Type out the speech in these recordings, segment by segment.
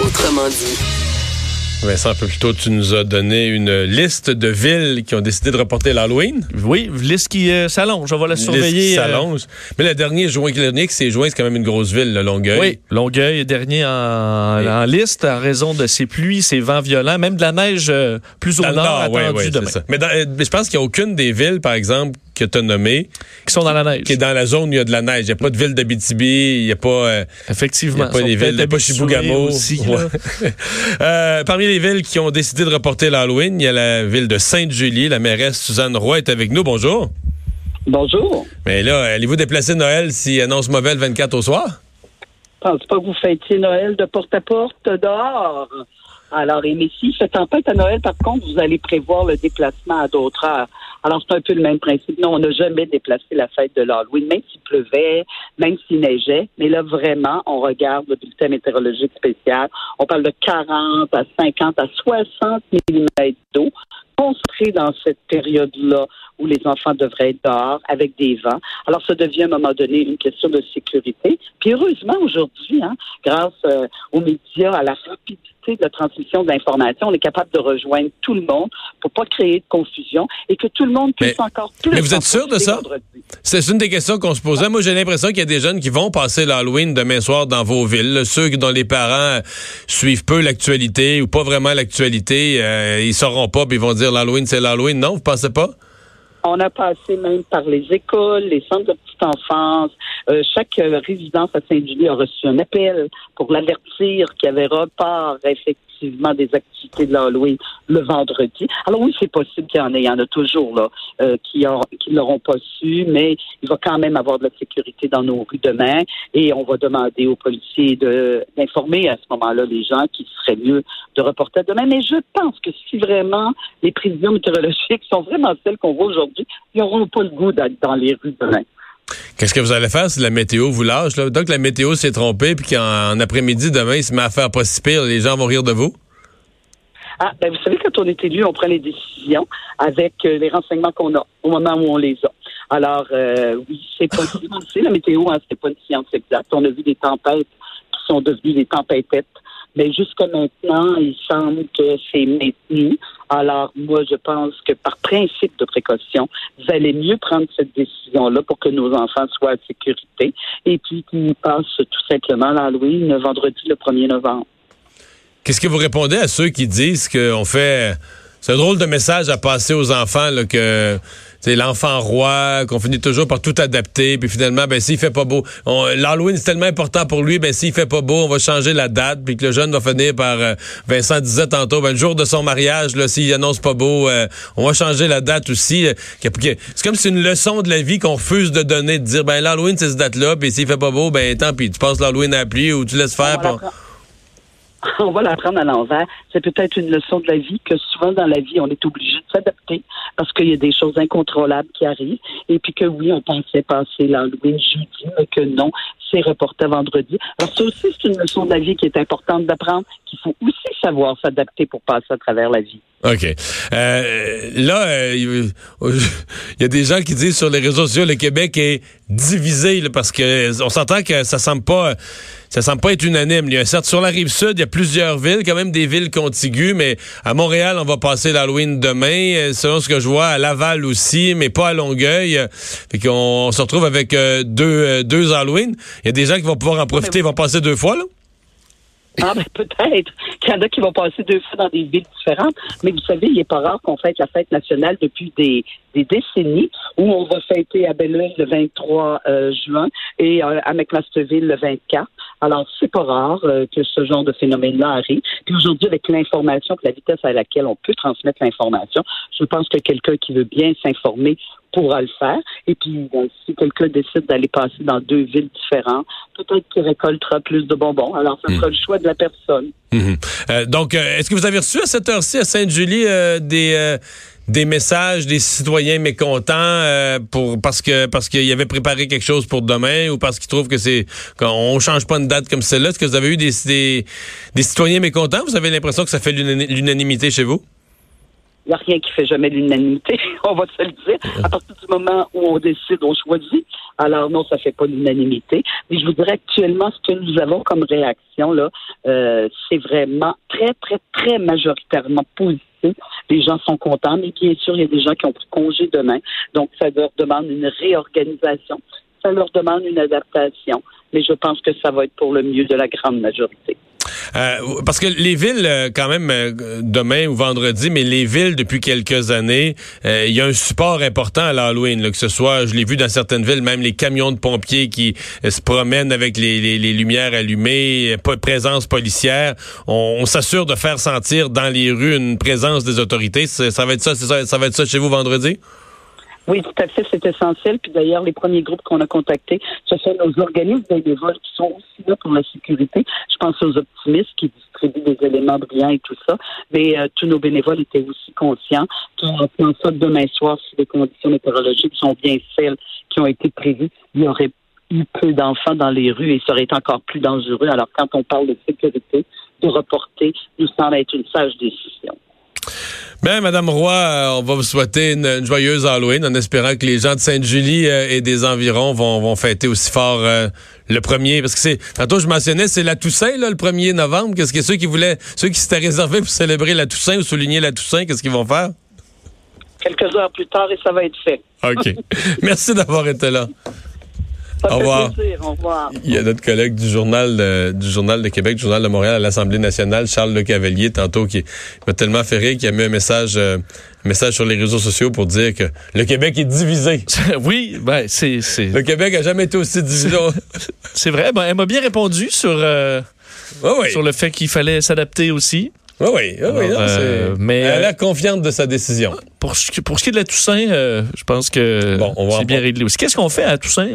Autrement dit. Vincent, un peu plus tôt, tu nous as donné une liste de villes qui ont décidé de reporter l'Halloween. Oui, liste qui euh, s'allonge. On va la Liste surveiller. qui euh, s'allonge. Mais le dernier juin, le dernier qui s'est joint, c'est quand même une grosse ville, le Longueuil. oui, Longueuil est dernier en, liste en raison de ces pluies, ces vents violents, même de la neige euh, plus au nord, attendue c'est demain, ça. Mais, dans- mais je pense qu'il n'y a aucune des villes, par exemple, que tu as qui sont dans la neige. qui est dans la zone où il y a de la neige. Il n'y a pas de ville d'Abitibi, il n'y a pas... euh, Il Effectivement. n'y a pas des villes pas Chibougamau. aussi. Ouais. là. Euh, parmi les villes qui ont décidé de reporter l'Halloween, il y a la ville de Sainte-Julie. La mairesse Suzanne Roy est avec nous. Bonjour. Bonjour. Mais là, allez-vous déplacer Noël s'il annonce mauvais le 24 au soir? Pense pas que vous fêtiez Noël de porte à porte dehors? Alors, et mais si fait tempête à Noël, par contre, vous allez prévoir le déplacement à d'autres heures. Alors, c'est un peu le même principe. Non, on n'a jamais déplacé la fête de l'Halloween, même s'il pleuvait, même s'il neigeait. Mais là, vraiment, on regarde le bulletin météorologique spécial. On parle de 40 à 50 à 60 mm d'eau concentré dans cette période-là où les enfants devraient être dehors avec des vents. Alors, ça devient à un moment donné une question de sécurité. Puis heureusement, aujourd'hui, hein, grâce euh, aux médias, à la rapidité de la transmission de l'information, on est capable de rejoindre tout le monde pour pas créer de confusion et que tout le monde puisse Mais- encore plus. mais vous êtes sûr de ça? C'est une des questions qu'on se posait. Moi, j'ai l'impression qu'il y a des jeunes qui vont passer l'Halloween demain soir dans vos villes. Ceux dont les parents suivent peu l'actualité ou pas vraiment l'actualité, euh, ils sauront pas puis ils vont dire l'Halloween, c'est l'Halloween. Non, vous pensez pas? On a passé même par les écoles, les centres de petite enfance. Euh, chaque euh, résidence à Saint-Julie a reçu un appel pour l'avertir qu'il y avait report des activités de l'Halloween le vendredi. Alors oui, c'est possible qu'il y en ait. Il y en a toujours là euh, qui ne l'auront pas su, mais il va quand même avoir de la sécurité dans nos rues demain et on va demander aux policiers d'informer à ce moment-là les gens qu'il serait mieux de reporter demain. Mais je pense que si vraiment les prévisions météorologiques sont vraiment celles qu'on voit aujourd'hui, ils n'auront pas le goût d'être dans les rues demain. Qu'est-ce que vous allez faire si la météo vous lâche? Donc, la météo s'est trompée puis qu'en en après-midi, demain, il se met à faire pas si pire, les gens vont rire de vous? Ah, ben vous savez, quand on est élu, on prend les décisions avec euh, les renseignements qu'on a au moment où on les a. Alors, euh, oui, c'est possible. Sait, la météo, hein, c'est pas une science exacte. On a vu des tempêtes qui sont devenues des tempêtettes. Mais jusqu'à maintenant, il semble que c'est maintenu. Alors, moi, je pense que par principe de précaution, vous allez mieux prendre cette décision-là pour que nos enfants soient en sécurité et puis qu'ils passent tout simplement l'Halloween vendredi le 1er novembre. Qu'est-ce que vous répondez à ceux qui disent qu'on fait... C'est un drôle de message à passer aux enfants, là, que c'est l'enfant roi, qu'on finit toujours par tout adapter, puis finalement, ben s'il fait pas beau, on- l'Halloween c'est tellement important pour lui, ben s'il fait pas beau, on va changer la date, puis que le jeune va finir par, euh, Vincent disait tantôt, ben le jour de son mariage, là, s'il annonce pas beau, euh, on va changer la date aussi. euh, c'est comme si c'est une leçon de la vie qu'on refuse de donner, de dire, ben l'Halloween c'est cette date-là, puis s'il fait pas beau, ben tant pis, tu passes l'Halloween à la pluie ou tu laisses faire. On on- va l'apprendre à l'envers. C'est peut-être une leçon de la vie que souvent dans la vie, on est obligé de s'adapter parce qu'il y a des choses incontrôlables qui arrivent. Et puis que oui, on pensait passer l'Halloween jeudi, mais que non, c'est reporté vendredi. Alors ça aussi, c'est une leçon de la vie qui est importante d'apprendre, qu'il faut aussi savoir s'adapter pour passer à travers la vie. OK. Euh, là, euh, il y a des gens qui disent sur les réseaux sociaux le Québec est divisé parce que on s'entend que ça semble pas ça semble pas être unanime. Il y a certes sur la rive sud, il y a plusieurs villes, quand même des villes contiguës, mais à Montréal, on va passer l'Halloween demain, euh, selon ce que je vois, à Laval aussi, mais pas à Longueuil. Fait qu'on se retrouve avec euh, deux euh, deux Halloween. Il y a des gens qui vont pouvoir en profiter, ils vont passer deux fois là. Ah ben peut-être qu'il y en a qui vont passer deux fois dans des villes différentes, mais vous savez, il n'est pas rare qu'on fête la fête nationale depuis des, décennies, où on va fêter à Belleuil le 23 euh, juin et euh, à McMasterville le 24. Alors, c'est pas rare euh, que ce genre de phénomène-là arrive. Puis aujourd'hui, avec l'information, la vitesse à laquelle on peut transmettre l'information, je pense que quelqu'un qui veut bien s'informer pourra le faire. Et puis, bon, si quelqu'un décide d'aller passer dans deux villes différentes, peut-être qu'il récoltera plus de bonbons. Alors, ça sera le choix de la personne. Mhm. Euh, donc, euh, est-ce que vous avez reçu à cette heure-ci à Sainte-Julie euh, des des messages des citoyens mécontents euh, pour parce que parce qu'ils avaient préparé quelque chose pour demain ou parce qu'ils trouvent que c'est qu'on change pas une date comme celle-là? Est-ce que vous avez eu des, des des citoyens mécontents? Vous avez l'impression que ça fait l'unani- l'unanimité chez vous? Il n'y a rien qui fait jamais l'unanimité, on va se le dire. À partir du moment où on décide, on choisit. Alors non, ça fait pas l'unanimité. Mais je vous dirais actuellement, ce que nous avons comme réaction, là, euh, c'est vraiment très, très, très majoritairement positif. Les gens sont contents, mais bien sûr, il y a des gens qui ont pris congé demain. Donc, ça leur demande une réorganisation. Ça leur demande une adaptation. Mais je pense que ça va être pour le mieux de la grande majorité. Euh, parce que les villes, euh, quand même, euh, demain ou vendredi, mais les villes, depuis quelques années, il y a un support important à l'Halloween, que ce soit, je l'ai vu dans certaines villes, même les camions de pompiers qui se promènent avec les, les, les lumières allumées, présence policière. On, on s'assure de faire sentir dans les rues une présence des autorités. Ça va être ça, ça, ça va être ça chez vous vendredi? Oui, tout à fait, c'est essentiel. Puis d'ailleurs, les premiers groupes qu'on a contactés, ce sont nos organismes bénévoles qui sont aussi là pour la sécurité. Je pense aux optimistes qui distribuent des éléments brillants et tout ça. Mais euh, tous nos bénévoles étaient aussi conscients qu'en faisant ça demain soir, si les conditions météorologiques sont bien celles qui ont été prévues, il y aurait eu peu d'enfants dans les rues et ça aurait été encore plus dangereux. Alors, quand on parle de sécurité, de reporter, nous semble être une sage décision. Bien, Madame Roy, euh, on va vous souhaiter une, joyeuse Halloween en espérant que les gens de Sainte-Julie euh, et des environs vont, vont fêter aussi fort euh, le premier. Parce que c'est, tantôt je mentionnais, c'est la Toussaint, là, le 1er novembre. Qu'est-ce que ceux qui voulaient, ceux qui s'étaient réservés pour célébrer la Toussaint ou souligner la Toussaint, qu'est-ce qu'ils vont faire? Quelques heures plus tard et ça va être fait. OK. Merci d'avoir été là. Au revoir. Au revoir. Il y a notre collègue du journal de, du journal de Québec, du journal de Montréal à l'Assemblée nationale, Charles Le Cavalier, tantôt qui m'a tellement fait rire qu'il a mis un message, euh, un message sur les réseaux sociaux pour dire que le Québec est divisé. oui, ben c'est le Québec a jamais été aussi divisé. c'est vrai. Ben, elle m'a bien répondu sur euh, sur le fait qu'il fallait s'adapter aussi. Oui, oui, oui. Euh, mais elle a confiante de sa décision. Pour ce, pour ce qui est de la Toussaint, euh, je pense que c'est bien réglé aussi. Qu'est-ce qu'on fait à Toussaint,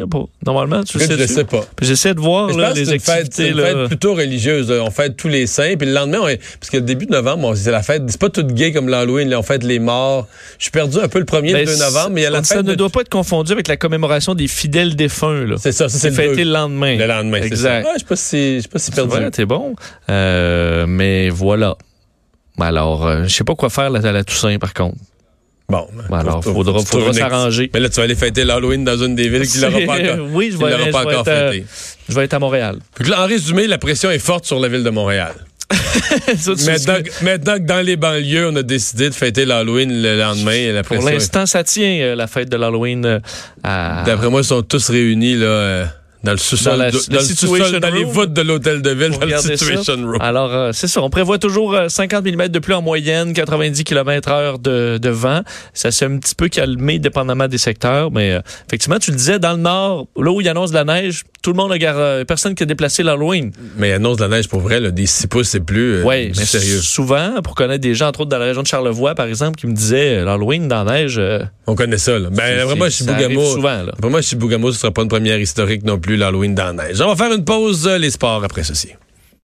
normalement? Tu sais, je ne sais pas. J'essaie de voir là, les activités. C'est une fête plutôt religieuse. On fête tous les saints. Puis le lendemain, on parce que le début de novembre, c'est la fête. C'est pas tout gay comme l'Halloween. On fête les morts. Je suis perdu un peu le 1er ben, 2 novembre, mais il y a la Ça ne doit pas être confondu avec la commémoration des fidèles défunts. C'est ça. C'est fêté le lendemain. Le lendemain, exact. je ne suis pas si perdu. t'es bon. Euh, mais voilà. Alors, euh, je sais pas quoi faire à la Toussaint, par contre. Bon, ben, alors, il faudra, faudra s'arranger. Mais là, tu vas aller fêter l'Halloween dans une des villes qui l'aura pas encore, oui, je vais, pas encore être, fêté. je vais être à Montréal. Puis là, en résumé, la pression est forte sur la ville de Montréal. maintenant, maintenant, que dans les banlieues, on a décidé de fêter l'Halloween le lendemain, la pression Pour l'instant, ça tient, euh, la fête de l'Halloween. Euh, à... D'après moi, ils sont tous réunis, là dans le sous-sol, dans, le dans les voûtes de l'hôtel de ville, dans le Situation Room. Alors, euh, c'est ça. On prévoit toujours 50 euh, mm de pluie en moyenne, 90 km heure de, de vent. Ça s'est un petit peu calmé dépendamment des secteurs, mais euh, effectivement, tu le disais, dans le nord, là où il annonce de la neige, tout le monde a personne qui a déplacé l'Halloween. Mais annonce de la neige pour vrai, là, des 6 pouces, c'est plus, oui, mais sérieux. Souvent, pour connaître des gens, entre autres dans la région de Charlevoix, par exemple, qui me disaient l'Halloween dans la neige. On connaît ça, là. Ben, vraiment, chez Bougamo. Souvent, là. Vraiment, chez Bougamo, ce sera pas une première historique non plus l'Halloween dans la neige. On va faire une pause, euh, les sports après ceci.